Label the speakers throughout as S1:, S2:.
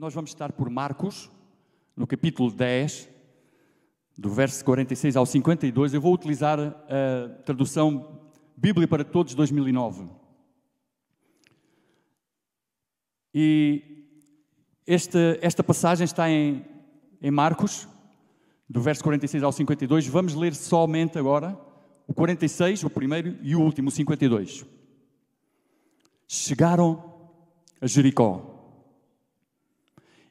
S1: Nós vamos estar por Marcos, no capítulo 10, do verso 46 ao 52. Eu vou utilizar a tradução Bíblia para Todos 2009. E esta, esta passagem está em, em Marcos, do verso 46 ao 52. Vamos ler somente agora o 46, o primeiro, e o último, o 52. Chegaram a Jericó.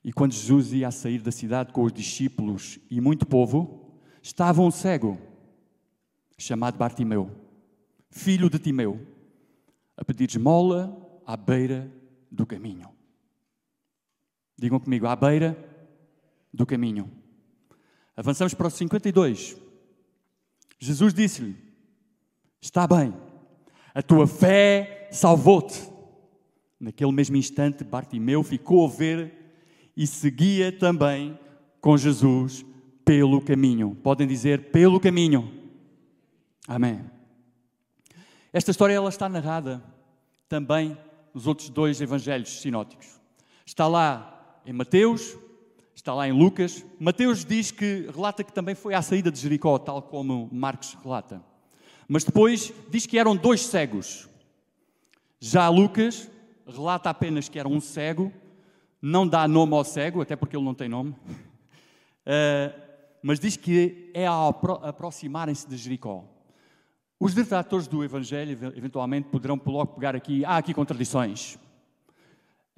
S1: E quando Jesus ia sair da cidade com os discípulos e muito povo, estava um cego, chamado Bartimeu, filho de Timeu, a pedir esmola à beira do caminho. Digam comigo, à beira do caminho. Avançamos para o 52. Jesus disse-lhe: Está bem, a tua fé salvou-te. Naquele mesmo instante, Bartimeu ficou a ver e seguia também com Jesus pelo caminho. Podem dizer pelo caminho. Amém. Esta história ela está narrada também nos outros dois evangelhos sinóticos. Está lá em Mateus, está lá em Lucas. Mateus diz que relata que também foi à saída de Jericó, tal como Marcos relata. Mas depois diz que eram dois cegos. Já Lucas relata apenas que era um cego não dá nome ao cego, até porque ele não tem nome, uh, mas diz que é ao aproximarem-se de Jericó. Os detratores do Evangelho, eventualmente, poderão logo pegar aqui, há aqui contradições.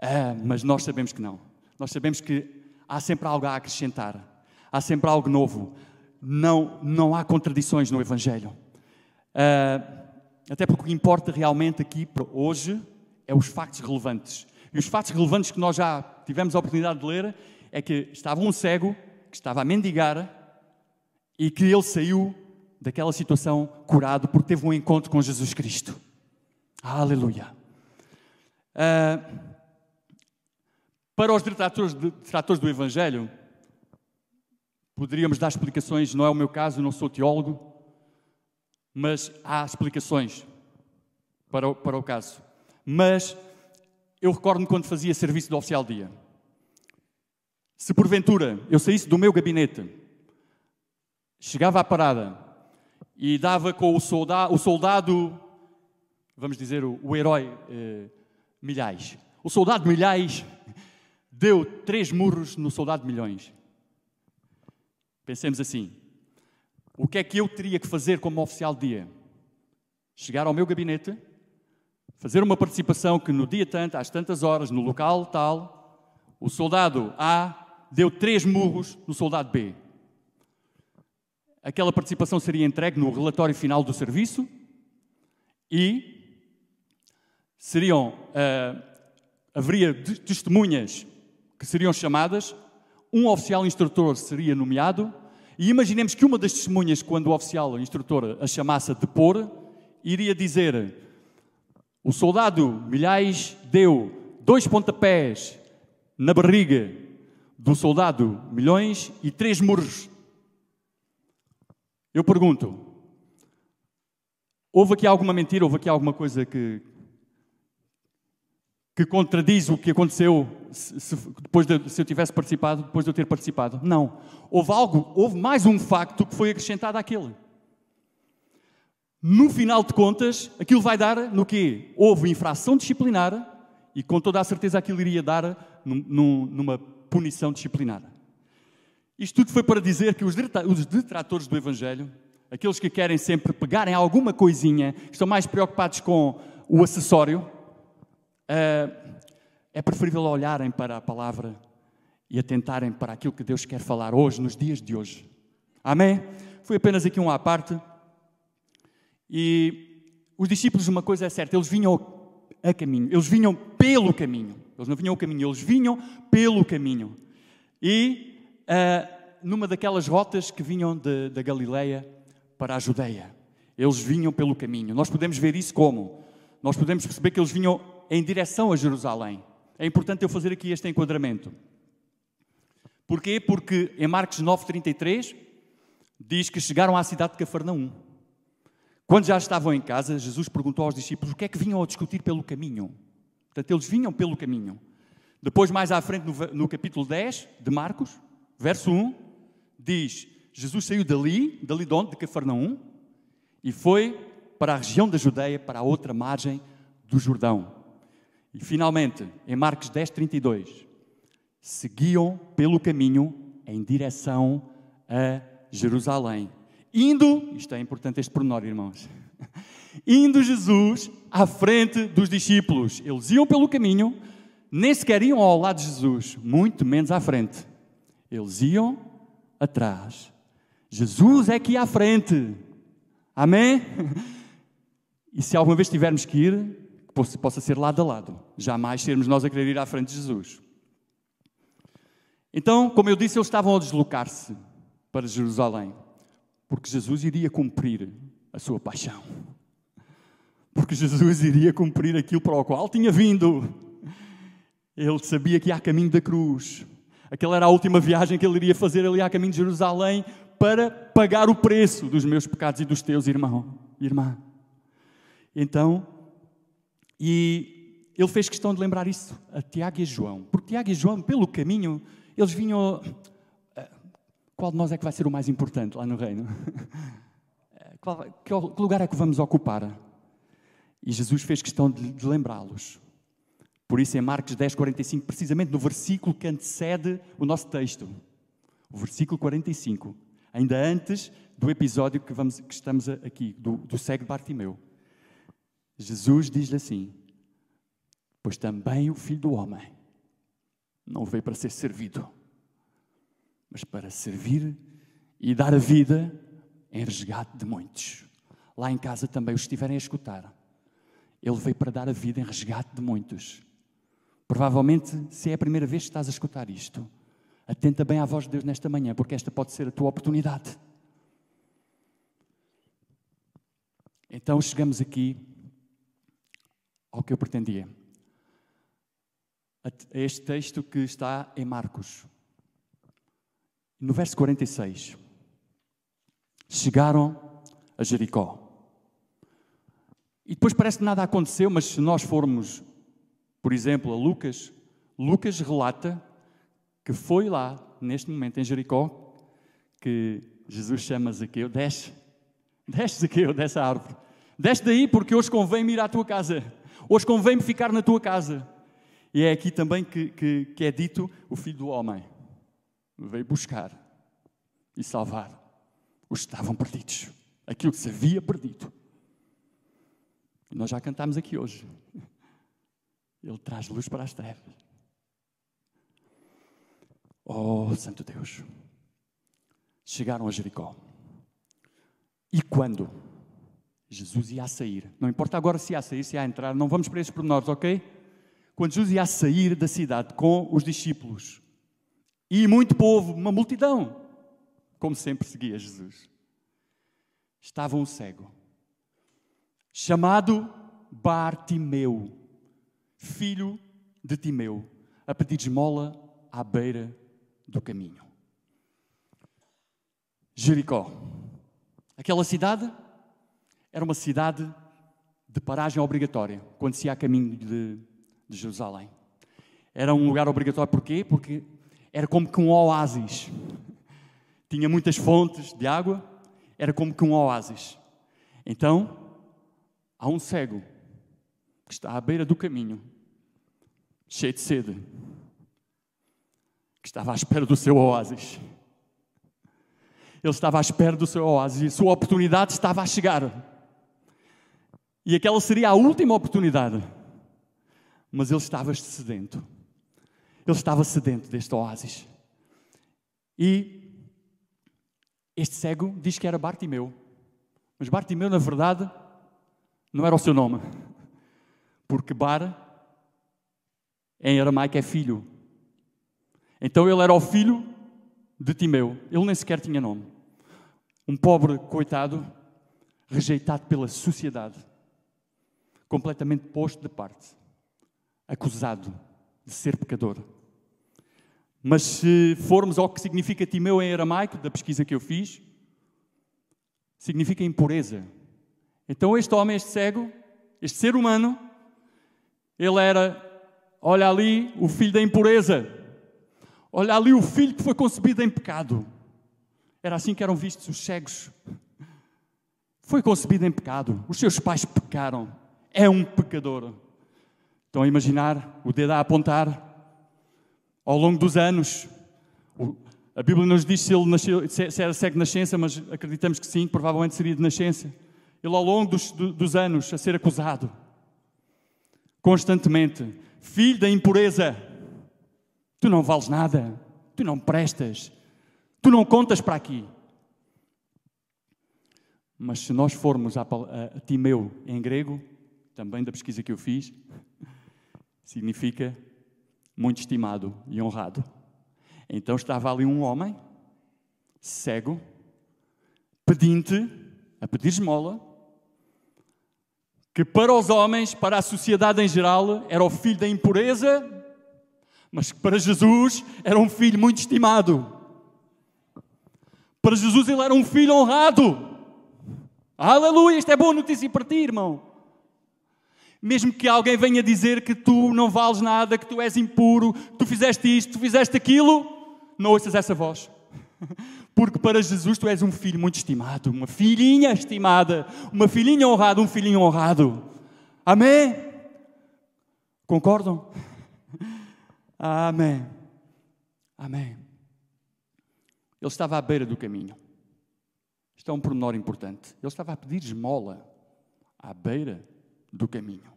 S1: Uh, mas nós sabemos que não. Nós sabemos que há sempre algo a acrescentar, há sempre algo novo. Não, não há contradições no Evangelho. Uh, até porque o que importa realmente aqui para hoje é os factos relevantes. E os fatos relevantes que nós já tivemos a oportunidade de ler é que estava um cego que estava a mendigar e que ele saiu daquela situação curado porque teve um encontro com Jesus Cristo. Aleluia. Uh, para os detratores, detratores do Evangelho, poderíamos dar explicações, não é o meu caso, não sou teólogo, mas há explicações para o, para o caso. Mas eu recordo-me quando fazia serviço de oficial dia. Se porventura eu saísse do meu gabinete, chegava à parada e dava com o soldado, o soldado vamos dizer, o, o herói eh, Milhais. O soldado Milhais deu três murros no soldado Milhões. Pensemos assim: o que é que eu teria que fazer como oficial de dia? Chegar ao meu gabinete fazer uma participação que no dia tanto, às tantas horas, no local tal, o soldado A deu três murros no soldado B. Aquela participação seria entregue no relatório final do serviço e seriam, uh, haveria testemunhas que seriam chamadas, um oficial instrutor seria nomeado e imaginemos que uma das testemunhas, quando o oficial instrutor a chamasse a depor, iria dizer o soldado Milhais deu dois pontapés na barriga do soldado Milhões e três murros. Eu pergunto: houve aqui alguma mentira? Houve aqui alguma coisa que, que contradiz o que aconteceu se, se, depois de, se eu tivesse participado, depois de eu ter participado? Não. Houve algo, houve mais um facto que foi acrescentado àquele. No final de contas, aquilo vai dar no quê? Houve infração disciplinar e com toda a certeza aquilo iria dar num, numa punição disciplinar. Isto tudo foi para dizer que os detratores do Evangelho, aqueles que querem sempre pegarem alguma coisinha, estão mais preocupados com o acessório, eh, é preferível olharem para a palavra e atentarem para aquilo que Deus quer falar hoje, nos dias de hoje. Amém? Foi apenas aqui um à parte. E os discípulos, uma coisa é certa, eles vinham a caminho, eles vinham pelo caminho. Eles não vinham ao caminho, eles vinham pelo caminho. E uh, numa daquelas rotas que vinham da Galileia para a Judeia, eles vinham pelo caminho. Nós podemos ver isso como? Nós podemos perceber que eles vinham em direção a Jerusalém. É importante eu fazer aqui este enquadramento. Porquê? Porque em Marcos 9,33 diz que chegaram à cidade de Cafarnaum. Quando já estavam em casa, Jesus perguntou aos discípulos o que é que vinham a discutir pelo caminho. Portanto, eles vinham pelo caminho. Depois, mais à frente, no, no capítulo 10 de Marcos, verso 1, diz: Jesus saiu dali, dali de onde? De Cafarnaum, e foi para a região da Judeia, para a outra margem do Jordão. E finalmente, em Marcos 10, 32, seguiam pelo caminho em direção a Jerusalém. Indo, isto é importante este pormenor, irmãos, indo Jesus à frente dos discípulos. Eles iam pelo caminho, nem sequer iam ao lado de Jesus, muito menos à frente. Eles iam atrás. Jesus é que ia à frente. Amém? E se alguma vez tivermos que ir, que possa ser lado a lado. Jamais sermos nós a querer ir à frente de Jesus. Então, como eu disse, eles estavam a deslocar-se para Jerusalém, porque Jesus iria cumprir a sua paixão. Porque Jesus iria cumprir aquilo para o qual tinha vindo. Ele sabia que ia a caminho da cruz. Aquela era a última viagem que ele iria fazer ali a caminho de Jerusalém para pagar o preço dos meus pecados e dos teus, irmão, irmã. Então, e ele fez questão de lembrar isso a Tiago e João, porque Tiago e João, pelo caminho, eles vinham. Eh, qual de nós é que vai ser o mais importante lá no reino? Eh, qual, que lugar é que vamos ocupar? E Jesus fez questão de, de lembrá-los. Por isso, em Marcos 10, 45, precisamente no versículo que antecede o nosso texto, o versículo 45, ainda antes do episódio que, vamos, que estamos aqui, do, do cego Bartimeu. Jesus diz-lhe assim: Pois também o filho do homem não veio para ser servido, mas para servir e dar a vida em resgate de muitos. Lá em casa também os estiverem a escutar. Ele veio para dar a vida em resgate de muitos. Provavelmente, se é a primeira vez que estás a escutar isto, atenta bem à voz de Deus nesta manhã, porque esta pode ser a tua oportunidade. Então chegamos aqui ao que eu pretendia. A este texto que está em Marcos. No verso 46. Chegaram a Jericó. E depois parece que nada aconteceu, mas se nós formos, por exemplo, a Lucas, Lucas relata que foi lá, neste momento em Jericó, que Jesus chama Zaqueu, desce, desce Zaqueu dessa árvore. Desce daí porque hoje convém-me ir à tua casa. Hoje convém-me ficar na tua casa. E é aqui também que, que, que é dito o Filho do Homem. Veio buscar e salvar os que estavam perdidos. Aquilo que se havia perdido. Nós já cantámos aqui hoje. Ele traz luz para as trevas. Oh, Santo Deus. Chegaram a Jericó. E quando Jesus ia sair, não importa agora se ia a sair, se ia a entrar, não vamos para esses pormenores, ok? quando Jesus ia sair da cidade com os discípulos e muito povo, uma multidão, como sempre seguia Jesus, estava um cego, chamado Bartimeu, filho de Timeu, a pedir esmola à beira do caminho. Jericó. Aquela cidade era uma cidade de paragem obrigatória, quando se ia a caminho de de Jerusalém. Era um lugar obrigatório, porquê? Porque era como que um oásis. Tinha muitas fontes de água, era como que um oásis. Então, há um cego que está à beira do caminho, cheio de sede, que estava à espera do seu oásis. Ele estava à espera do seu oásis e a sua oportunidade estava a chegar. E aquela seria a última oportunidade mas ele estava sedento. Ele estava sedento deste oásis. E este cego diz que era Bartimeu. Mas Bartimeu, na verdade, não era o seu nome. Porque Bar, em aramaico, é filho. Então ele era o filho de Timeu. Ele nem sequer tinha nome. Um pobre coitado, rejeitado pela sociedade, completamente posto de parte acusado de ser pecador. Mas se formos ao que significa Timeu em aramaico, da pesquisa que eu fiz, significa impureza. Então este homem, este cego, este ser humano, ele era olha ali o filho da impureza. Olha ali o filho que foi concebido em pecado. Era assim que eram vistos os cegos. Foi concebido em pecado. Os seus pais pecaram. É um pecador. Estão a imaginar o dedo a apontar? Ao longo dos anos, a Bíblia nos diz se ele nasceu, se era cego de nascença, mas acreditamos que sim, provavelmente seria de nascença. Ele, ao longo dos, dos anos, a ser acusado, constantemente, filho da impureza, tu não vales nada, tu não prestas, tu não contas para aqui. Mas se nós formos a, a, a Timeu em grego, também da pesquisa que eu fiz, significa muito estimado e honrado. Então estava ali um homem, cego, pedinte, a pedir esmola, que para os homens, para a sociedade em geral, era o filho da impureza, mas que para Jesus era um filho muito estimado. Para Jesus ele era um filho honrado. Aleluia, isto é boa notícia para ti, irmão. Mesmo que alguém venha dizer que tu não vales nada, que tu és impuro, que tu fizeste isto, tu fizeste aquilo, não ouças essa voz. Porque para Jesus tu és um filho muito estimado, uma filhinha estimada, uma filhinha honrada, um filhinho honrado. Amém? Concordam? Amém. Amém. Ele estava à beira do caminho. Isto é um pormenor importante. Ele estava a pedir esmola à beira do caminho.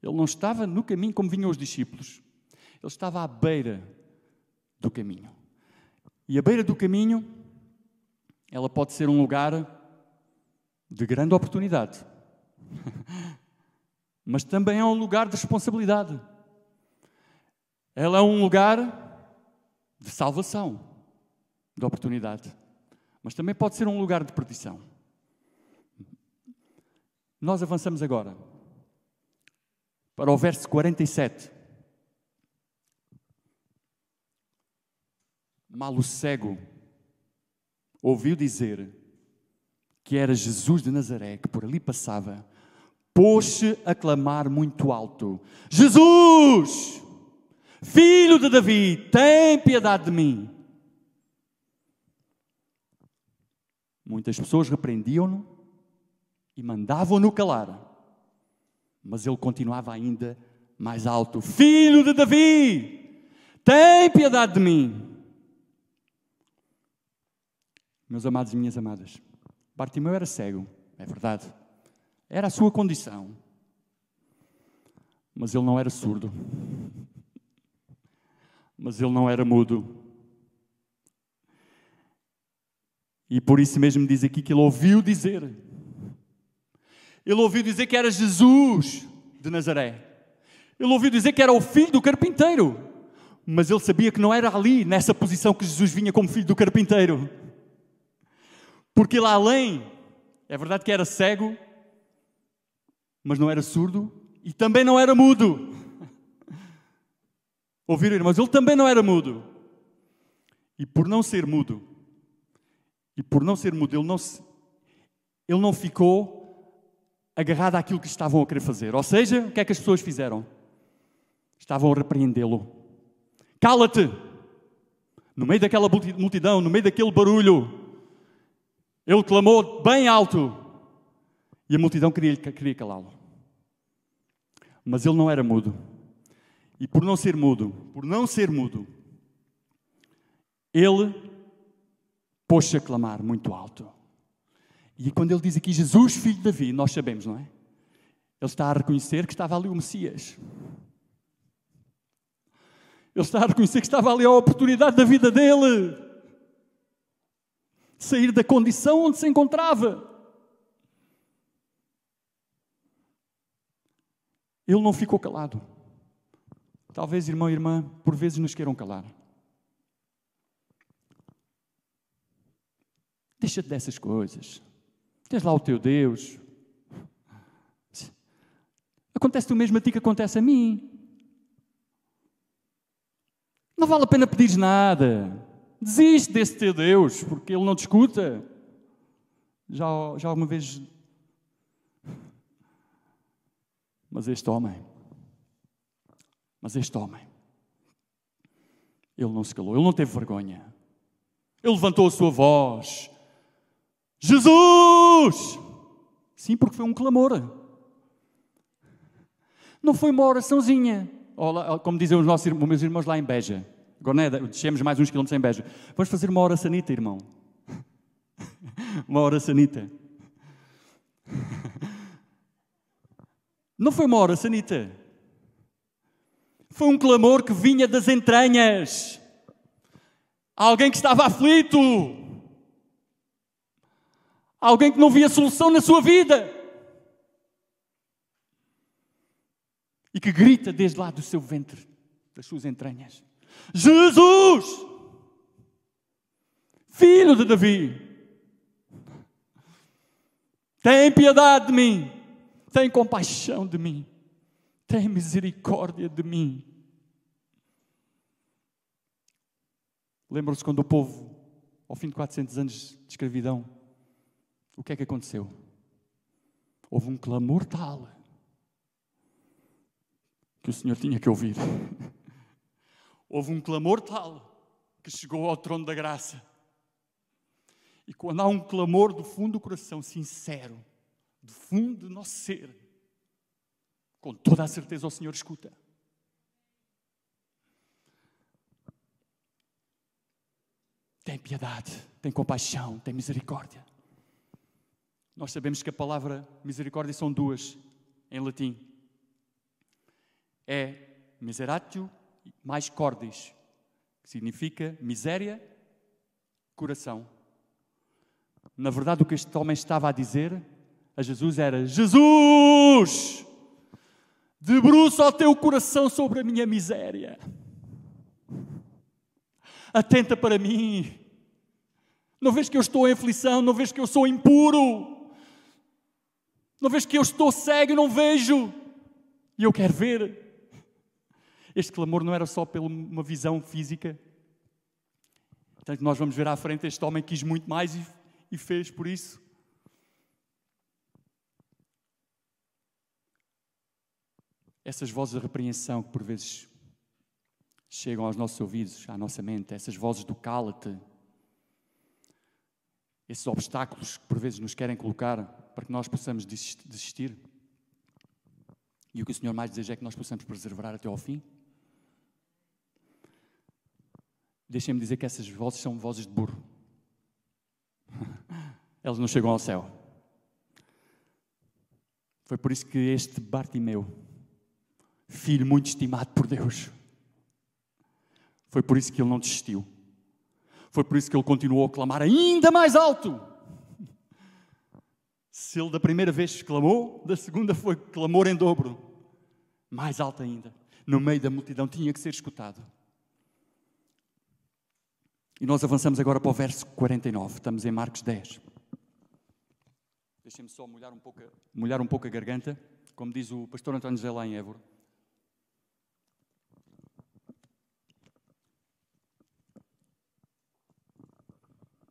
S1: Ele não estava no caminho como vinham os discípulos. Ele estava à beira do caminho. E a beira do caminho, ela pode ser um lugar de grande oportunidade, mas também é um lugar de responsabilidade. Ela é um lugar de salvação, de oportunidade, mas também pode ser um lugar de perdição. Nós avançamos agora para o verso 47. Mal o cego ouviu dizer que era Jesus de Nazaré que por ali passava, pôs-se a clamar muito alto: Jesus, filho de Davi, tem piedade de mim. Muitas pessoas repreendiam-no e mandavam-no calar, mas ele continuava ainda mais alto: Filho de Davi, tem piedade de mim. Meus amados e minhas amadas, Bartimeu era cego, é verdade. Era a sua condição. Mas ele não era surdo. Mas ele não era mudo. E por isso mesmo diz aqui que ele ouviu dizer. Ele ouviu dizer que era Jesus de Nazaré. Ele ouviu dizer que era o filho do carpinteiro. Mas ele sabia que não era ali, nessa posição, que Jesus vinha como filho do carpinteiro. Porque lá além, é verdade que era cego, mas não era surdo e também não era mudo. Ouviram, irmãos? Ele também não era mudo. E por não ser mudo, e por não ser mudo, ele não, se, ele não ficou agarrado àquilo que estavam a querer fazer. Ou seja, o que é que as pessoas fizeram? Estavam a repreendê-lo. Cala-te! No meio daquela multidão, no meio daquele barulho, ele clamou bem alto e a multidão queria, queria calá-lo. Mas ele não era mudo. E por não ser mudo, por não ser mudo, ele pôs-se a clamar muito alto. E quando ele diz aqui Jesus, filho de Davi, nós sabemos, não é? Ele está a reconhecer que estava ali o Messias. Ele está a reconhecer que estava ali a oportunidade da vida dele sair da condição onde se encontrava. Ele não ficou calado. Talvez, irmão e irmã, por vezes nos queiram calar. Deixa-te dessas coisas. Tens lá o teu Deus. Acontece o mesmo a ti que acontece a mim. Não vale a pena pedir nada. Desiste desse teu Deus, porque ele não te escuta. Já, já alguma vez. Mas este homem, Mas este homem, ele não se calou, ele não teve vergonha. Ele levantou a sua voz. Jesus! Sim, porque foi um clamor. Não foi uma oraçãozinha. Como dizem os, nossos, os meus irmãos lá em Beja. Agora é, descemos mais uns quilómetros em Beja. Vamos fazer uma hora sanita, irmão. uma hora sanita. Não foi uma hora sanita. Foi um clamor que vinha das entranhas. Alguém que estava aflito. Alguém que não via solução na sua vida. E que grita desde lá do seu ventre, das suas entranhas: Jesus, filho de Davi, tem piedade de mim, tem compaixão de mim, tem misericórdia de mim. Lembram-se quando o povo, ao fim de 400 anos de escravidão, o que é que aconteceu? Houve um clamor tal que o Senhor tinha que ouvir. Houve um clamor tal que chegou ao trono da graça. E quando há um clamor do fundo do coração, sincero, do fundo do nosso ser, com toda a certeza o Senhor escuta. Tem piedade, tem compaixão, tem misericórdia. Nós sabemos que a palavra misericórdia são duas em latim é miseratio mais cordis, que significa miséria, coração. Na verdade, o que este homem estava a dizer a Jesus era: Jesus, debruça o teu coração sobre a minha miséria. Atenta para mim. Não vês que eu estou em aflição, não vês que eu sou impuro. Não vês que eu estou cego não vejo. E eu quero ver. Este clamor não era só pela uma visão física. Portanto, nós vamos ver à frente, este homem quis muito mais e, e fez por isso. Essas vozes de repreensão que por vezes chegam aos nossos ouvidos, à nossa mente, essas vozes do cala-te, esses obstáculos que por vezes nos querem colocar para que nós possamos desistir. E o que o Senhor mais deseja é que nós possamos perseverar até ao fim. Deixem-me dizer que essas vozes são vozes de burro. Elas não chegam ao céu. Foi por isso que este Bartimeu, filho muito estimado por Deus, foi por isso que ele não desistiu. Foi por isso que ele continuou a clamar ainda mais alto. Se ele da primeira vez clamou, da segunda foi clamor em dobro. Mais alto ainda. No meio da multidão tinha que ser escutado. E nós avançamos agora para o verso 49, estamos em Marcos 10. Deixem-me só molhar um, pouco, molhar um pouco a garganta, como diz o pastor António José lá em Évora.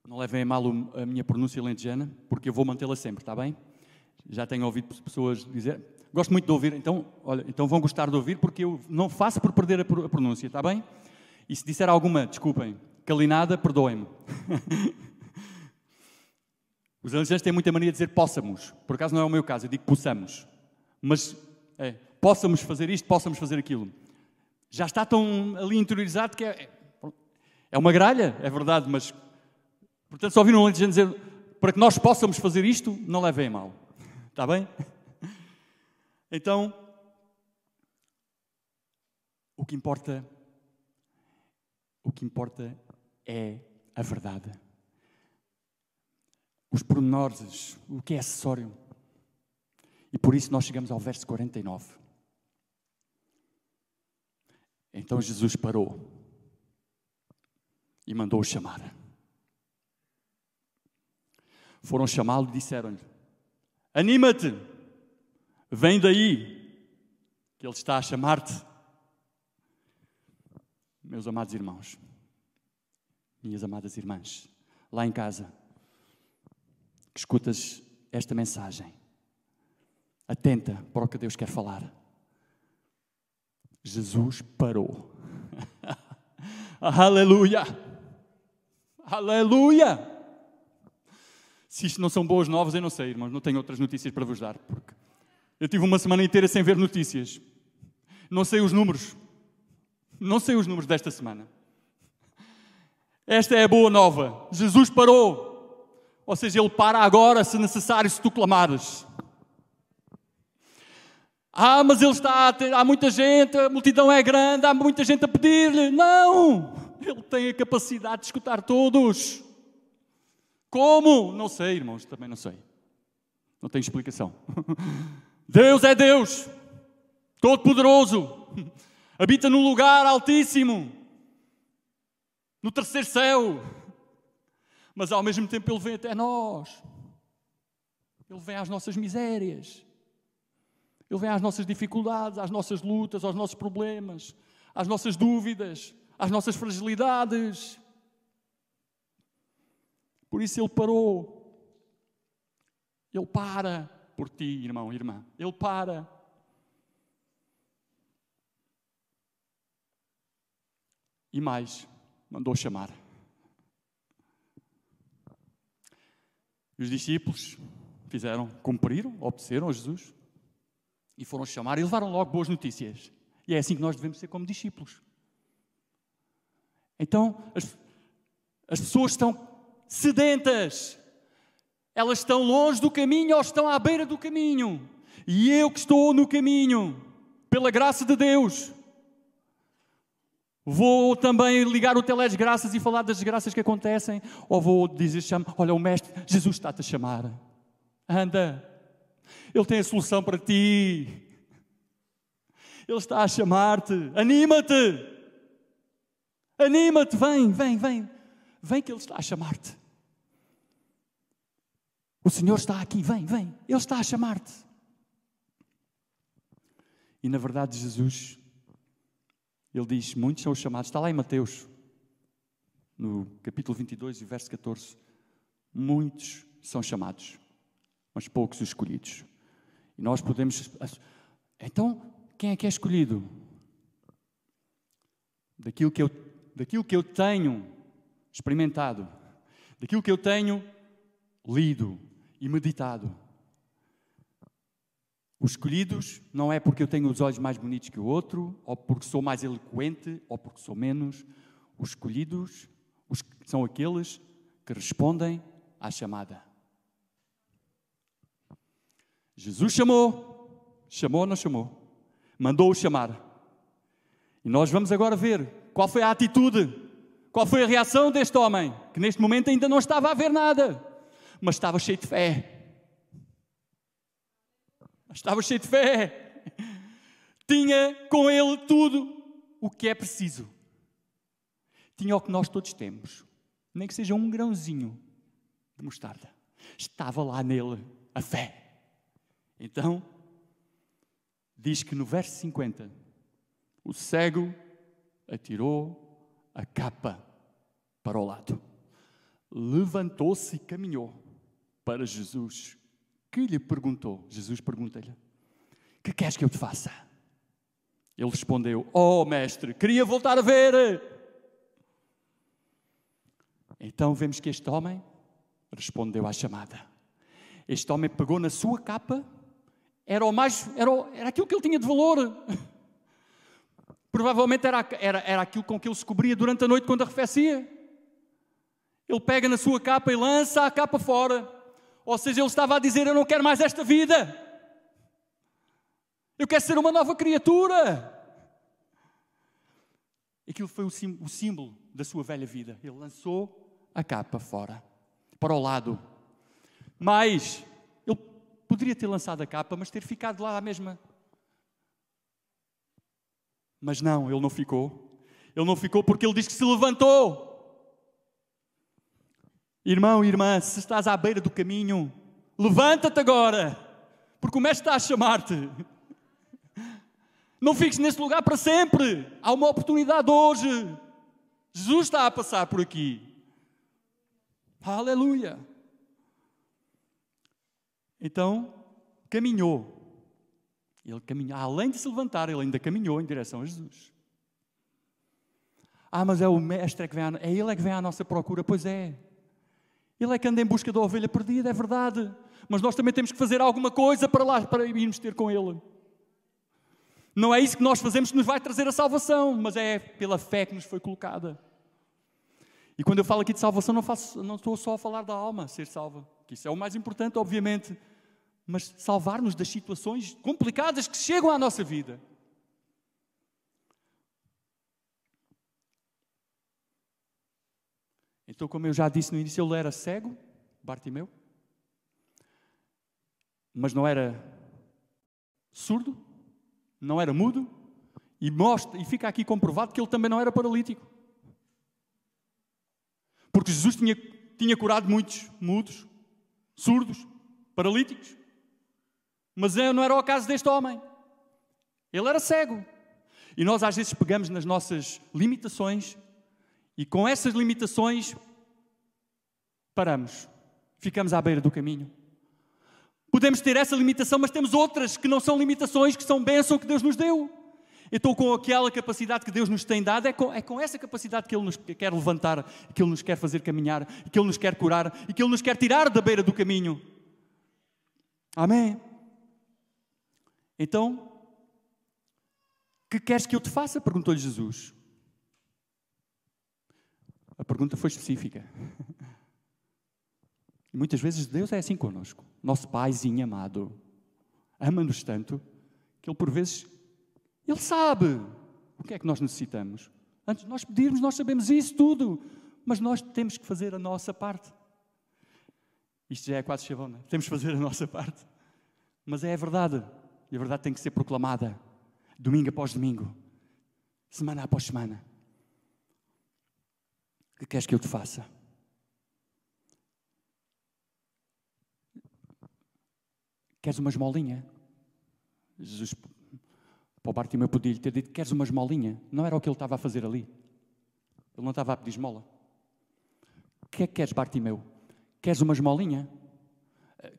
S1: Não levem a mal a minha pronúncia lentejana, porque eu vou mantê-la sempre, está bem? Já tenho ouvido pessoas dizer. Gosto muito de ouvir, então, olha, então vão gostar de ouvir, porque eu não faço por perder a pronúncia, está bem? E se disser alguma, desculpem, calinada, perdoem-me. Os anciãos têm muita mania de dizer possamos. Por acaso não é o meu caso, eu digo possamos. Mas é, possamos fazer isto, possamos fazer aquilo. Já está tão ali interiorizado que é, é uma gralha, é verdade, mas portanto só ouviram um alentejano dizer para que nós possamos fazer isto, não levem mal. Está bem? Então, o que importa, o que importa é a verdade. Os pormenores, o que é acessório. E por isso nós chegamos ao verso 49. Então Jesus parou e mandou-o chamar. Foram chamá-lo e disseram-lhe: Anima-te, vem daí, que ele está a chamar-te. Meus amados irmãos, minhas amadas irmãs, lá em casa, que escutas esta mensagem, atenta para o que Deus quer falar. Jesus parou. Aleluia! Aleluia! Se isto não são boas novas, eu não sei, irmãos, não tenho outras notícias para vos dar, porque eu tive uma semana inteira sem ver notícias. Não sei os números. Não sei os números desta semana. Esta é a boa nova. Jesus parou. Ou seja, Ele para agora, se necessário, se tu clamares. Ah, mas Ele está ter, há muita gente, a multidão é grande, há muita gente a pedir-lhe. Não! Ele tem a capacidade de escutar todos. Como? Não sei, irmãos, também não sei. Não tem explicação. Deus é Deus, Todo-Poderoso, habita no lugar altíssimo, no terceiro céu mas ao mesmo tempo Ele vem até nós. Ele vem às nossas misérias. Ele vem às nossas dificuldades, às nossas lutas, aos nossos problemas, às nossas dúvidas, às nossas fragilidades. Por isso Ele parou. Ele para por ti, irmão, irmã. Ele para. E mais, mandou chamar. Os discípulos fizeram, cumpriram, obedeceram a Jesus e foram chamar e levaram logo boas notícias. E é assim que nós devemos ser como discípulos. Então, as, as pessoas estão sedentas, elas estão longe do caminho ou estão à beira do caminho. E eu que estou no caminho, pela graça de Deus, Vou também ligar o graças e falar das desgraças que acontecem? Ou vou dizer, chama, olha, o Mestre, Jesus está-te a chamar. Anda. Ele tem a solução para ti. Ele está a chamar-te. Anima-te. Anima-te. Vem, vem, vem. Vem que Ele está a chamar-te. O Senhor está aqui. Vem, vem. Ele está a chamar-te. E na verdade, Jesus ele diz: Muitos são os chamados. Está lá em Mateus, no capítulo 22 e verso 14. Muitos são chamados, mas poucos os escolhidos. E nós podemos. Então, quem é que é escolhido? Daquilo que eu, daquilo que eu tenho experimentado, daquilo que eu tenho lido e meditado. Os escolhidos não é porque eu tenho os olhos mais bonitos que o outro, ou porque sou mais eloquente, ou porque sou menos. Os escolhidos os, são aqueles que respondem à chamada. Jesus chamou, chamou ou não chamou? Mandou-o chamar. E nós vamos agora ver qual foi a atitude, qual foi a reação deste homem, que neste momento ainda não estava a ver nada, mas estava cheio de fé estava cheio de fé. Tinha com ele tudo o que é preciso. Tinha o que nós todos temos, nem que seja um grãozinho de mostarda. Estava lá nele a fé. Então, diz que no verso 50, o cego atirou a capa para o lado, levantou-se e caminhou para Jesus que lhe perguntou, Jesus pergunta-lhe: Que queres que eu te faça? Ele respondeu: Oh, mestre, queria voltar a ver. Então vemos que este homem respondeu à chamada. Este homem pegou na sua capa, era o mais, era, era aquilo que ele tinha de valor. Provavelmente era, era, era aquilo com que ele se cobria durante a noite quando arrefecia. Ele pega na sua capa e lança a capa fora. Ou seja, ele estava a dizer: Eu não quero mais esta vida. Eu quero ser uma nova criatura. Aquilo foi o símbolo da sua velha vida. Ele lançou a capa fora, para o lado. Mas ele poderia ter lançado a capa, mas ter ficado lá a mesma. Mas não, ele não ficou. Ele não ficou porque ele diz que se levantou. Irmão, irmã, se estás à beira do caminho, levanta-te agora, porque o Mestre está a chamar-te. Não fiques nesse lugar para sempre. Há uma oportunidade hoje. Jesus está a passar por aqui. Aleluia. Então, caminhou. Ele caminha, além de se levantar, ele ainda caminhou em direção a Jesus. Ah, mas é o mestre é que vem é ele é que vem à nossa procura, pois é. Ele é que anda em busca da ovelha perdida, é verdade. Mas nós também temos que fazer alguma coisa para lá, para irmos ter com ele. Não é isso que nós fazemos que nos vai trazer a salvação, mas é pela fé que nos foi colocada. E quando eu falo aqui de salvação, não, faço, não estou só a falar da alma ser salva, que isso é o mais importante, obviamente mas salvar-nos das situações complicadas que chegam à nossa vida. Então, como eu já disse no início, ele era cego, Bartimeu, mas não era surdo, não era mudo, e, mostra, e fica aqui comprovado que ele também não era paralítico. Porque Jesus tinha, tinha curado muitos mudos, surdos, paralíticos. Mas não era o caso deste homem. Ele era cego. E nós às vezes pegamos nas nossas limitações e com essas limitações paramos. Ficamos à beira do caminho. Podemos ter essa limitação, mas temos outras que não são limitações, que são bênção que Deus nos deu. Então, com aquela capacidade que Deus nos tem dado, é com, é com essa capacidade que Ele nos quer levantar, que Ele nos quer fazer caminhar, que Ele nos quer curar e que Ele nos quer tirar da beira do caminho. Amém? Então, que queres que eu te faça? perguntou-lhe Jesus. A pergunta foi específica. Muitas vezes Deus é assim conosco. Nosso Paizinho amado ama-nos tanto que Ele, por vezes, Ele sabe o que é que nós necessitamos. Antes de nós pedirmos, nós sabemos isso tudo, mas nós temos que fazer a nossa parte. Isto já é quase chavão, não é? Temos que fazer a nossa parte. Mas é a verdade. E a verdade tem que ser proclamada domingo após domingo, semana após semana. Que queres que eu te faça? Queres uma esmolinha? Jesus, para o Bartimeu podia lhe ter dito: Queres uma esmolinha? Não era o que ele estava a fazer ali. Ele não estava a pedir esmola. O que é que queres, Bartimeu? Queres uma esmolinha?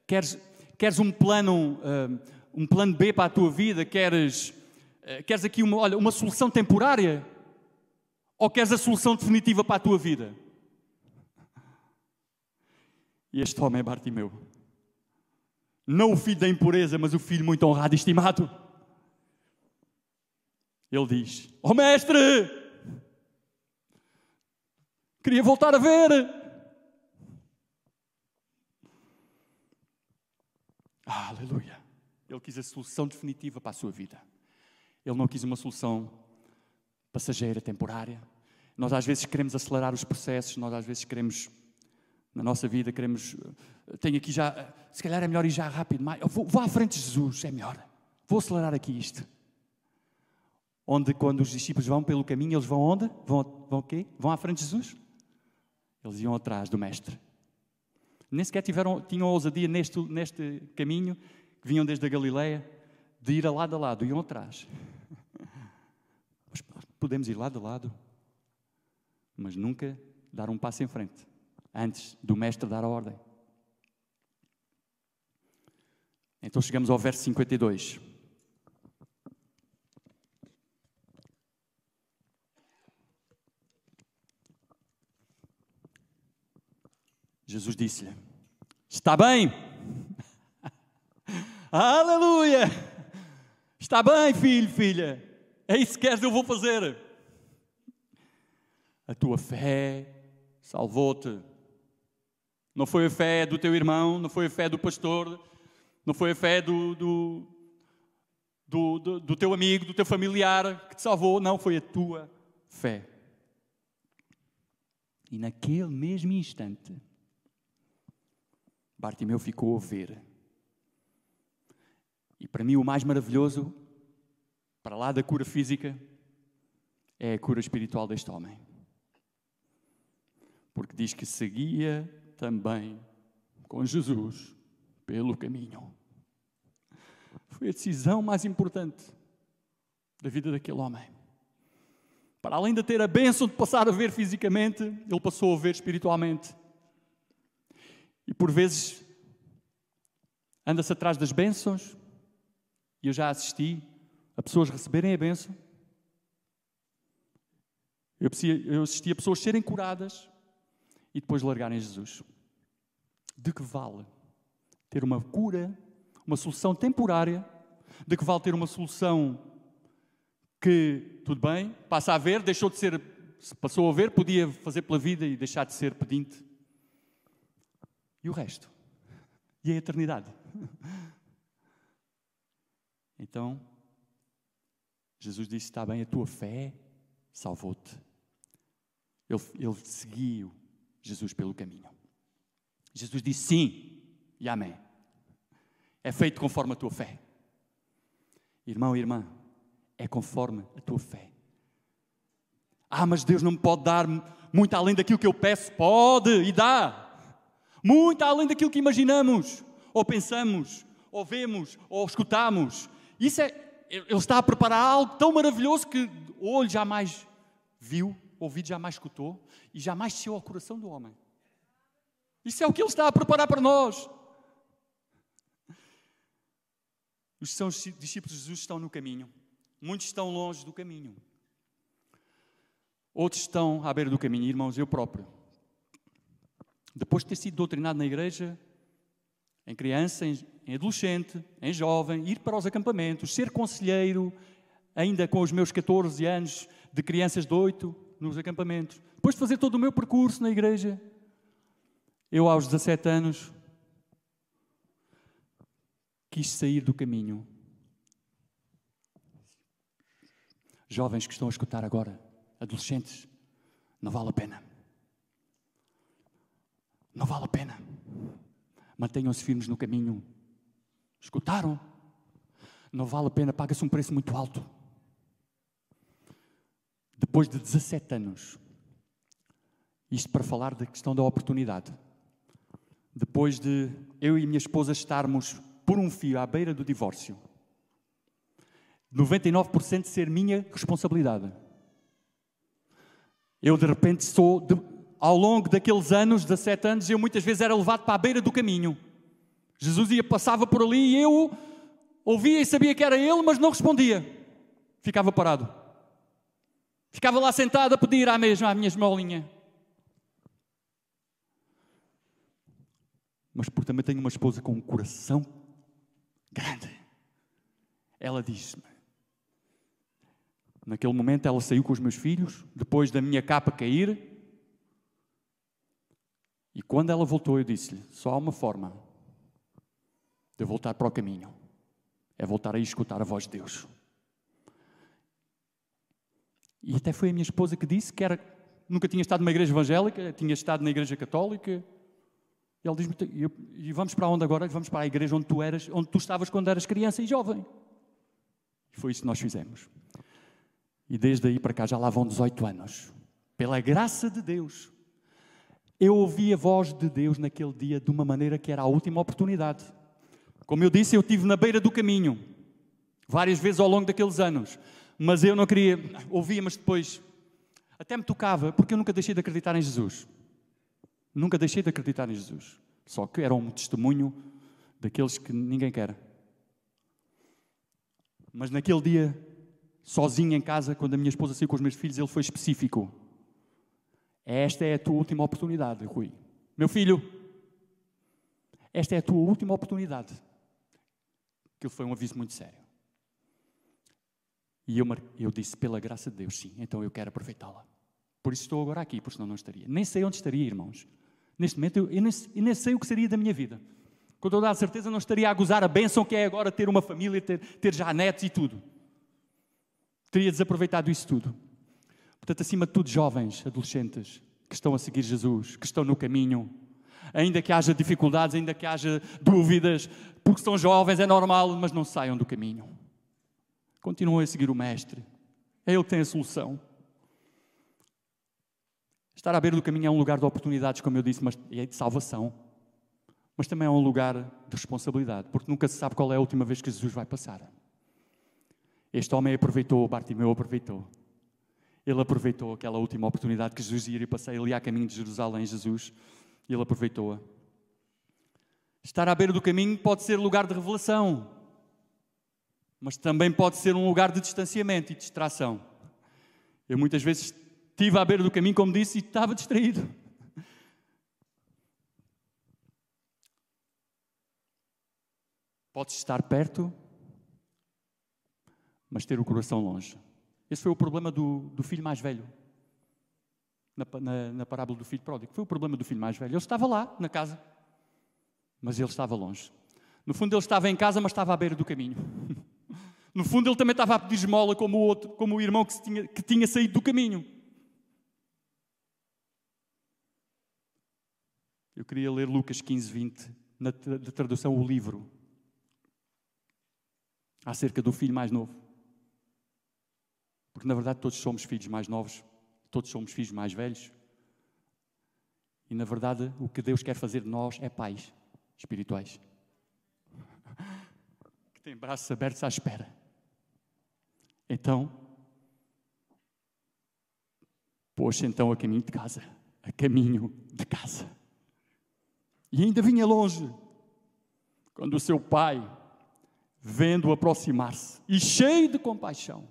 S1: Queres, queres um plano uh, um plano B para a tua vida? Queres, eh, queres aqui uma, olha, uma solução temporária? Ou queres a solução definitiva para a tua vida? E este homem é Bartimeu. Não o filho da impureza, mas o filho muito honrado e estimado. Ele diz: Oh mestre, queria voltar a ver. aleluia. Ele quis a solução definitiva para a sua vida. Ele não quis uma solução passageira, temporária. Nós às vezes queremos acelerar os processos, nós às vezes queremos, na nossa vida, queremos. Eh, tenho aqui já. Se calhar é melhor ir já rápido. Mais, vou, vou à frente de Jesus, é melhor. Vou acelerar aqui isto. Onde, quando os discípulos vão pelo caminho, eles vão onde? Vão, vão o quê? Vão à frente de Jesus? Eles iam atrás do Mestre. Nem sequer tiveram, tinham ousadia neste, neste caminho que vinham desde a Galileia, de ir a lado a lado, iam atrás. Podemos ir lado a lado, mas nunca dar um passo em frente, antes do Mestre dar a ordem. Então chegamos ao verso 52. Jesus disse-lhe: Está bem, Aleluia! Está bem, filho, filha. É isso que queres, eu vou fazer. A tua fé salvou-te. Não foi a fé do teu irmão, não foi a fé do pastor, não foi a fé do, do, do, do, do teu amigo, do teu familiar que te salvou, não, foi a tua fé. E naquele mesmo instante, Bartimeu ficou a ver e para mim o mais maravilhoso, para lá da cura física, é a cura espiritual deste homem. Porque diz que seguia também com Jesus pelo caminho. Foi a decisão mais importante da vida daquele homem. Para além de ter a bênção de passar a ver fisicamente, ele passou a ver espiritualmente. E por vezes anda-se atrás das bênçãos, E eu já assisti pessoas receberem a bênção. Eu, eu assisti a pessoas serem curadas e depois largarem Jesus. De que vale ter uma cura, uma solução temporária? De que vale ter uma solução que, tudo bem, passa a ver, deixou de ser, passou a ver, podia fazer pela vida e deixar de ser pedinte? E o resto? E a eternidade? Então, Jesus disse: Está bem, a tua fé salvou-te. Ele, ele seguiu Jesus pelo caminho. Jesus disse sim e amém. É feito conforme a tua fé. Irmão e irmã, é conforme a tua fé. Ah, mas Deus não me pode dar muito além daquilo que eu peço. Pode e dá. Muito além daquilo que imaginamos, ou pensamos, ou vemos, ou escutamos. Isso é, Ele está a preparar algo tão maravilhoso que o olho jamais viu, ouvido jamais escutou e jamais desceu ao coração do homem. Isso é o que Ele está a preparar para nós. Os são os discípulos de Jesus estão no caminho. Muitos estão longe do caminho. Outros estão à beira do caminho, irmãos, eu próprio. Depois de ter sido doutrinado na igreja, em criança, em, em adolescente, em jovem, ir para os acampamentos, ser conselheiro, ainda com os meus 14 anos, de crianças de 8, nos acampamentos. Depois de fazer todo o meu percurso na igreja, eu aos 17 anos quis sair do caminho. Jovens que estão a escutar agora, adolescentes, não vale a pena. Não vale a pena. Mantenham-se firmes no caminho. Escutaram? Não vale a pena, paga-se um preço muito alto. Depois de 17 anos, isto para falar da questão da oportunidade. Depois de eu e minha esposa estarmos por um fio à beira do divórcio, 99% ser minha responsabilidade. Eu de repente sou, de, ao longo daqueles anos, 17 anos, eu muitas vezes era levado para a beira do caminho. Jesus ia, passava por ali e eu ouvia e sabia que era ele, mas não respondia. Ficava parado. Ficava lá sentado a pedir à mesma, à minha esmolinha. Mas porque também tenho uma esposa com um coração grande. Ela disse-me, naquele momento ela saiu com os meus filhos, depois da minha capa cair, e quando ela voltou, eu disse-lhe: só há uma forma de voltar para o caminho, é voltar a escutar a voz de Deus. E até foi a minha esposa que disse que era, nunca tinha estado numa igreja evangélica, tinha estado na igreja católica. E ele diz-me, e vamos para onde agora? Vamos para a igreja onde tu eras, onde tu estavas quando eras criança e jovem. E foi isso que nós fizemos. E desde aí para cá já lá vão 18 anos. Pela graça de Deus, eu ouvi a voz de Deus naquele dia de uma maneira que era a última oportunidade. Como eu disse, eu estive na beira do caminho, várias vezes ao longo daqueles anos mas eu não queria, ouvia, mas depois até me tocava, porque eu nunca deixei de acreditar em Jesus. Nunca deixei de acreditar em Jesus. Só que era um testemunho daqueles que ninguém quer. Mas naquele dia, sozinho em casa, quando a minha esposa saiu com os meus filhos, ele foi específico. Esta é a tua última oportunidade, Rui. Meu filho, esta é a tua última oportunidade. Aquilo foi um aviso muito sério. E eu, eu disse, pela graça de Deus, sim, então eu quero aproveitá-la. Por isso estou agora aqui, porque senão não estaria. Nem sei onde estaria, irmãos. Neste momento, eu, eu, nem, eu nem sei o que seria da minha vida. Com toda a certeza, não estaria a gozar a bênção que é agora ter uma família, ter, ter já netos e tudo. Teria desaproveitado isso tudo. Portanto, acima de tudo, jovens, adolescentes, que estão a seguir Jesus, que estão no caminho, ainda que haja dificuldades, ainda que haja dúvidas, porque são jovens, é normal, mas não saiam do caminho. Continuem a seguir o Mestre. É Ele tem a solução. Estar à beira do caminho é um lugar de oportunidades, como eu disse, mas é de salvação. Mas também é um lugar de responsabilidade, porque nunca se sabe qual é a última vez que Jesus vai passar. Este homem aproveitou, Bartimeu aproveitou. Ele aproveitou aquela última oportunidade que Jesus ia passar. Ele ia a caminho de Jerusalém, Jesus, e ele aproveitou-a. Estar à beira do caminho pode ser lugar de revelação mas também pode ser um lugar de distanciamento e distração. Eu muitas vezes estive à beira do caminho, como disse, e estava distraído. Podes estar perto, mas ter o coração longe. Esse foi o problema do, do filho mais velho, na, na, na parábola do filho pródigo. Foi o problema do filho mais velho. Ele estava lá, na casa, mas ele estava longe. No fundo, ele estava em casa, mas estava à beira do caminho. No fundo, ele também estava a pedir esmola como o outro, como o irmão que tinha, que tinha saído do caminho. Eu queria ler Lucas 15, 20, na tradução O Livro, acerca do filho mais novo. Porque na verdade todos somos filhos mais novos, todos somos filhos mais velhos. E na verdade o que Deus quer fazer de nós é pais espirituais. Que têm braços abertos à espera. Então, pôs-se então a caminho de casa, a caminho de casa. E ainda vinha longe, quando o seu pai, vendo-o aproximar-se e cheio de compaixão,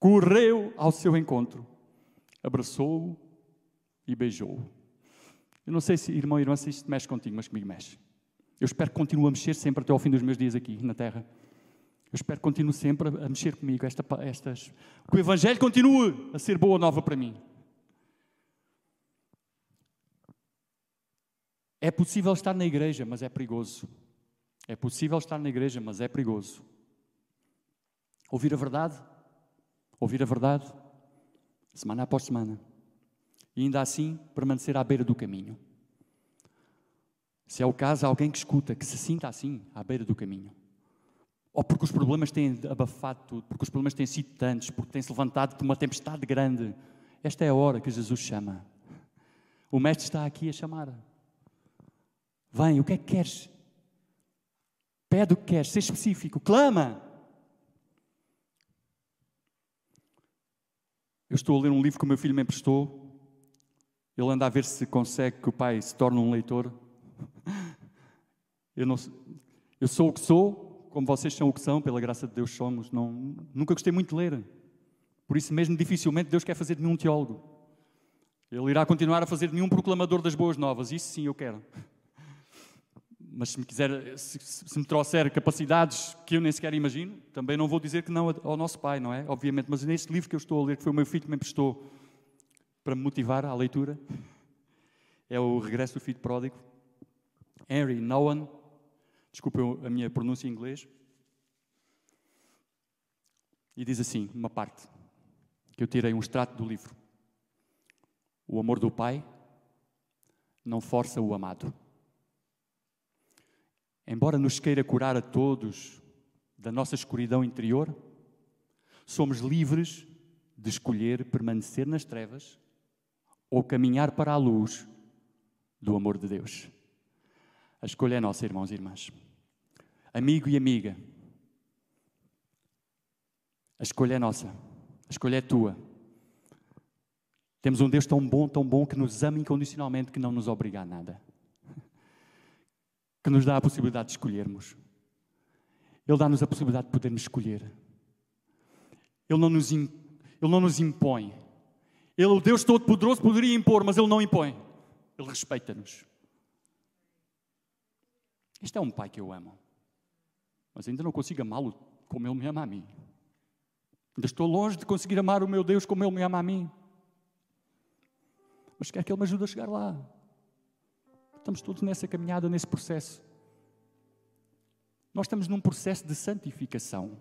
S1: correu ao seu encontro, abraçou-o e beijou-o. Eu não sei se, irmão e irmã, se isto mexe contigo, mas comigo mexe. Eu espero que continue a mexer sempre até ao fim dos meus dias aqui na Terra. Eu espero que continue sempre a mexer comigo. Esta, estas, que o Evangelho continue a ser boa nova para mim. É possível estar na igreja, mas é perigoso. É possível estar na igreja, mas é perigoso. Ouvir a verdade, ouvir a verdade, semana após semana. E ainda assim permanecer à beira do caminho. Se é o caso, alguém que escuta, que se sinta assim, à beira do caminho. Ou porque os problemas têm abafado tudo, porque os problemas têm sido tantos, porque têm-se levantado por uma tempestade grande. Esta é a hora que Jesus chama. O Mestre está aqui a chamar. Vem, o que é que queres? Pede o que queres, seja específico, clama. Eu estou a ler um livro que o meu filho me emprestou. Ele anda a ver se consegue que o pai se torne um leitor. Eu, não, eu sou o que sou, como vocês são o que são, pela graça de Deus somos. Não, nunca gostei muito de ler. Por isso mesmo, dificilmente Deus quer fazer de mim um teólogo. Ele irá continuar a fazer de mim um proclamador das boas novas. Isso sim eu quero mas se me quiser, se, se, me trouxer capacidades que eu nem sequer imagino, também não vou dizer que não ao nosso pai, não é? Obviamente, mas neste livro que eu estou a ler, que foi o meu filho que me emprestou para me motivar à leitura, é o Regresso do Filho Pródigo. Henry Nowen, desculpe a minha pronúncia em inglês, e diz assim, uma parte, que eu tirei um extrato do livro. O amor do pai não força o amado embora nos queira curar a todos da nossa escuridão interior, somos livres de escolher permanecer nas trevas ou caminhar para a luz do amor de Deus. A escolha é nossa, irmãos e irmãs. Amigo e amiga, a escolha é nossa, a escolha é tua. Temos um Deus tão bom, tão bom, que nos ama incondicionalmente, que não nos obriga a nada que nos dá a possibilidade de escolhermos. Ele dá-nos a possibilidade de podermos escolher. Ele não nos, Ele não nos impõe. Ele, o Deus Todo-Poderoso, poderia impor, mas Ele não impõe. Ele respeita-nos. Este é um pai que eu amo. Mas ainda não consigo amá-lo como Ele me ama a mim. Ainda estou longe de conseguir amar o meu Deus como Ele me ama a mim. Mas quer que Ele me ajude a chegar lá. Estamos todos nessa caminhada, nesse processo. Nós estamos num processo de santificação.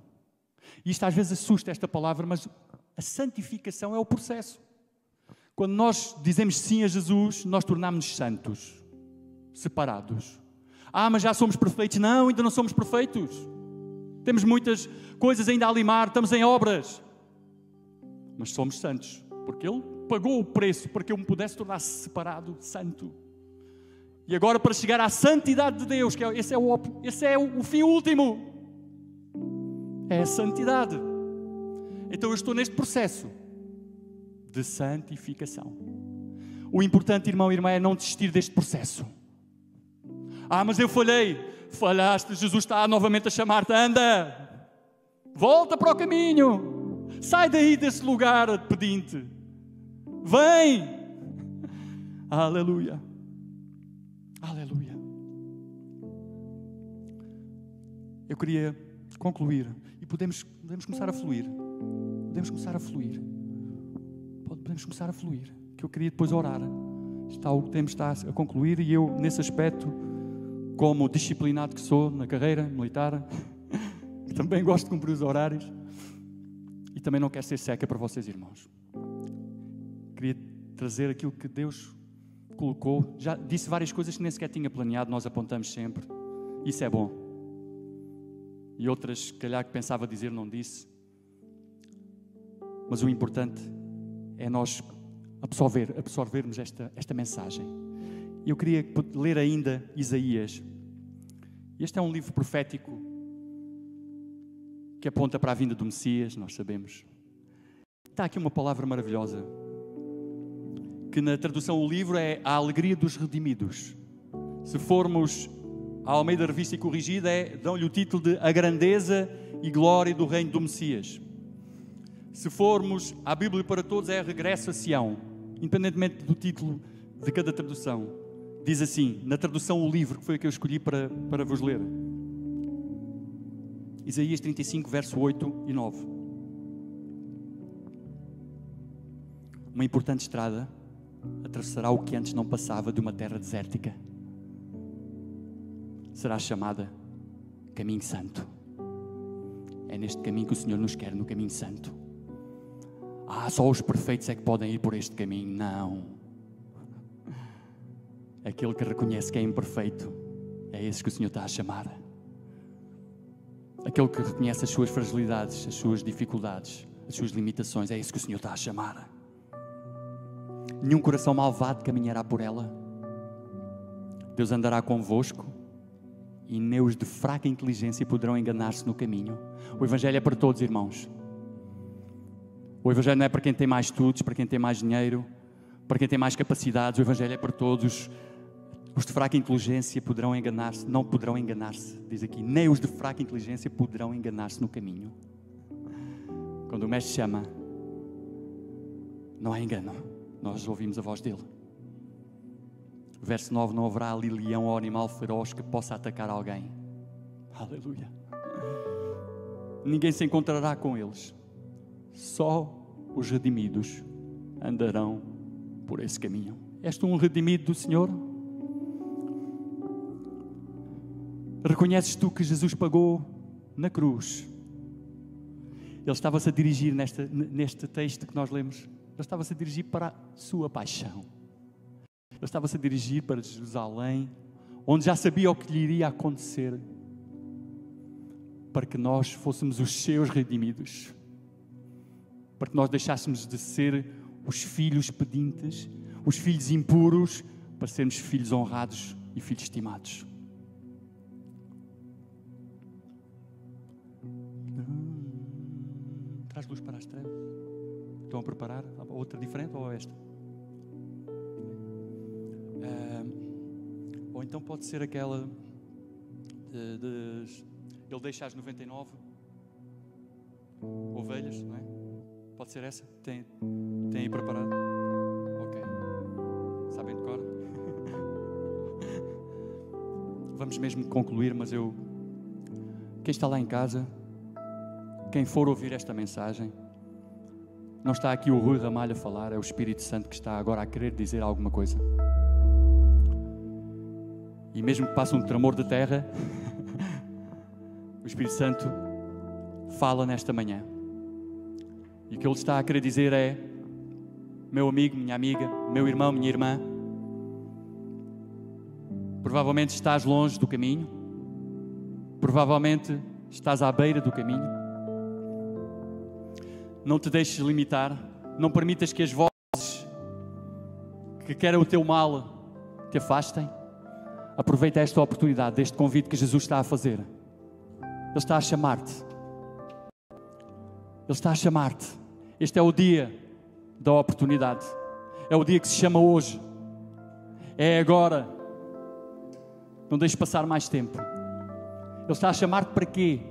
S1: E isto às vezes assusta esta palavra, mas a santificação é o processo. Quando nós dizemos sim a Jesus, nós tornamos-nos santos, separados. Ah, mas já somos perfeitos. Não, ainda não somos perfeitos. Temos muitas coisas ainda a limar, estamos em obras. Mas somos santos, porque Ele pagou o preço para que eu me pudesse tornar separado, santo. E agora, para chegar à santidade de Deus, que é, esse é, o, esse é o, o fim último, é a santidade. Então, eu estou neste processo de santificação. O importante, irmão e irmã, é não desistir deste processo. Ah, mas eu falhei. Falhaste, Jesus está novamente a chamar-te. Anda, Volta para o caminho. Sai daí desse lugar pedinte. Vem. Aleluia. Aleluia. Eu queria concluir e podemos, podemos começar a fluir. Podemos começar a fluir. Podemos começar a fluir. Que eu queria depois orar. Está, o tempo está a concluir e eu, nesse aspecto, como disciplinado que sou na carreira militar, também gosto de cumprir os horários e também não quero ser seca para vocês, irmãos. Queria trazer aquilo que Deus colocou. Já disse várias coisas que nem sequer tinha planeado, nós apontamos sempre. Isso é bom. E outras, calhar, que pensava dizer, não disse. Mas o importante é nós absorver, absorvermos esta, esta mensagem. Eu queria ler ainda Isaías. Este é um livro profético que aponta para a vinda do Messias, nós sabemos. Está aqui uma palavra maravilhosa, que na tradução do livro é a alegria dos redimidos. Se formos à Almeida Revista e Corrigida, é, dão-lhe o título de A Grandeza e Glória do Reino do Messias. Se formos à Bíblia para Todos, é Regresso a Sião, independentemente do título de cada tradução. Diz assim, na tradução o livro, que foi a que eu escolhi para, para vos ler. Isaías 35, verso 8 e 9. Uma importante estrada atravessará o que antes não passava de uma terra desértica. Será chamada Caminho Santo. É neste caminho que o Senhor nos quer, no caminho santo. Ah, só os perfeitos é que podem ir por este caminho. Não. Aquele que reconhece que é imperfeito, é esse que o Senhor está a chamar aquele que reconhece as suas fragilidades, as suas dificuldades, as suas limitações. É isso que o Senhor está a chamar. Nenhum coração malvado caminhará por ela. Deus andará convosco e neus de fraca inteligência poderão enganar-se no caminho. O Evangelho é para todos, irmãos. O Evangelho não é para quem tem mais estudos, para quem tem mais dinheiro, para quem tem mais capacidades. O Evangelho é para todos os de fraca inteligência poderão enganar-se, não poderão enganar-se, diz aqui. Nem os de fraca inteligência poderão enganar-se no caminho. Quando o Mestre chama, não há engano. Nós ouvimos a voz dele. Verso 9: Não haverá ali leão ou animal feroz que possa atacar alguém. Aleluia. Ninguém se encontrará com eles. Só os redimidos andarão por esse caminho. És tu um redimido do Senhor? Reconheces tu que Jesus pagou na cruz? Ele estava-se a dirigir neste texto que nós lemos, ele estava-se a dirigir para a sua paixão. Ele estava-se a dirigir para Jerusalém, onde já sabia o que lhe iria acontecer, para que nós fôssemos os seus redimidos, para que nós deixássemos de ser os filhos pedintes, os filhos impuros, para sermos filhos honrados e filhos estimados. Traz luz para as trevas. Estão a preparar outra diferente ou esta? Ou então pode ser aquela de, de, ele deixa as 99 ovelhas, não é? Pode ser essa? Tem, tem aí preparado? Ok. Sabem de cor? Vamos mesmo concluir, mas eu. Quem está lá em casa, quem for ouvir esta mensagem, não está aqui o Rui Ramalho a falar, é o Espírito Santo que está agora a querer dizer alguma coisa. E mesmo que passe um tremor de terra, o Espírito Santo fala nesta manhã. E o que ele está a querer dizer é: meu amigo, minha amiga, meu irmão, minha irmã, provavelmente estás longe do caminho, provavelmente estás à beira do caminho, não te deixes limitar. Não permitas que as vozes que querem o teu mal te afastem. Aproveita esta oportunidade, deste convite que Jesus está a fazer. Ele está a chamar-te. Ele está a chamar-te. Este é o dia da oportunidade. É o dia que se chama hoje. É agora. Não deixes passar mais tempo. Ele está a chamar-te para quê?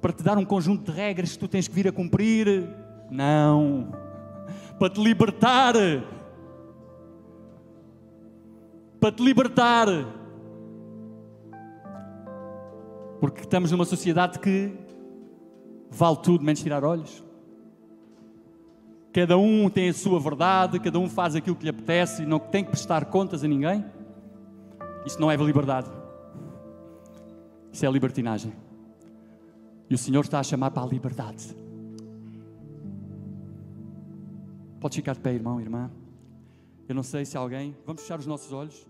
S1: Para te dar um conjunto de regras que tu tens que vir a cumprir. Não. Para te libertar. Para te libertar. Porque estamos numa sociedade que vale tudo menos tirar olhos. Cada um tem a sua verdade, cada um faz aquilo que lhe apetece e não tem que prestar contas a ninguém. Isso não é liberdade. Isso é libertinagem. E o Senhor está a chamar para a liberdade. Pode ficar de pé, irmão, irmã. Eu não sei se alguém. Vamos fechar os nossos olhos.